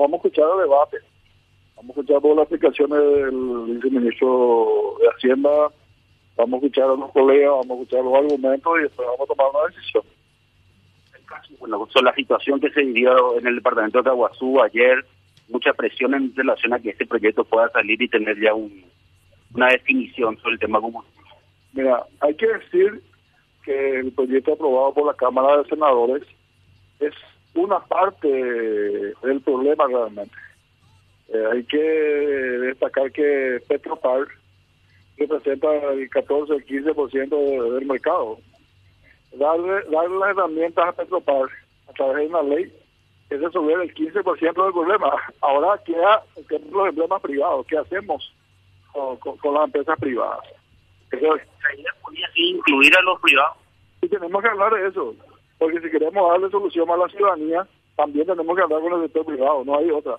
vamos a escuchar el debate. Vamos a escuchar todas las explicaciones del viceministro de Hacienda, vamos a escuchar a los colegas, vamos a escuchar los argumentos y después vamos a tomar una decisión. Bueno, sobre la situación que se vivió en el departamento de Caguazú ayer, mucha presión en relación a que este proyecto pueda salir y tener ya un, una definición sobre el tema combustible. Mira, hay que decir que el proyecto aprobado por la Cámara de Senadores es una parte del problema realmente. Eh, hay que destacar que Petropar representa el 14 el 15% del mercado. Darle, darle las herramientas a Petropar a través de una ley es resolver el 15% del problema. Ahora queda los problemas privados. ¿Qué hacemos con, las empresas privadas? Eso, podría incluir a los privados. Y tenemos que hablar de eso. Porque si queremos darle solución a la ciudadanía, también tenemos que hablar con el sector privado. No hay otra.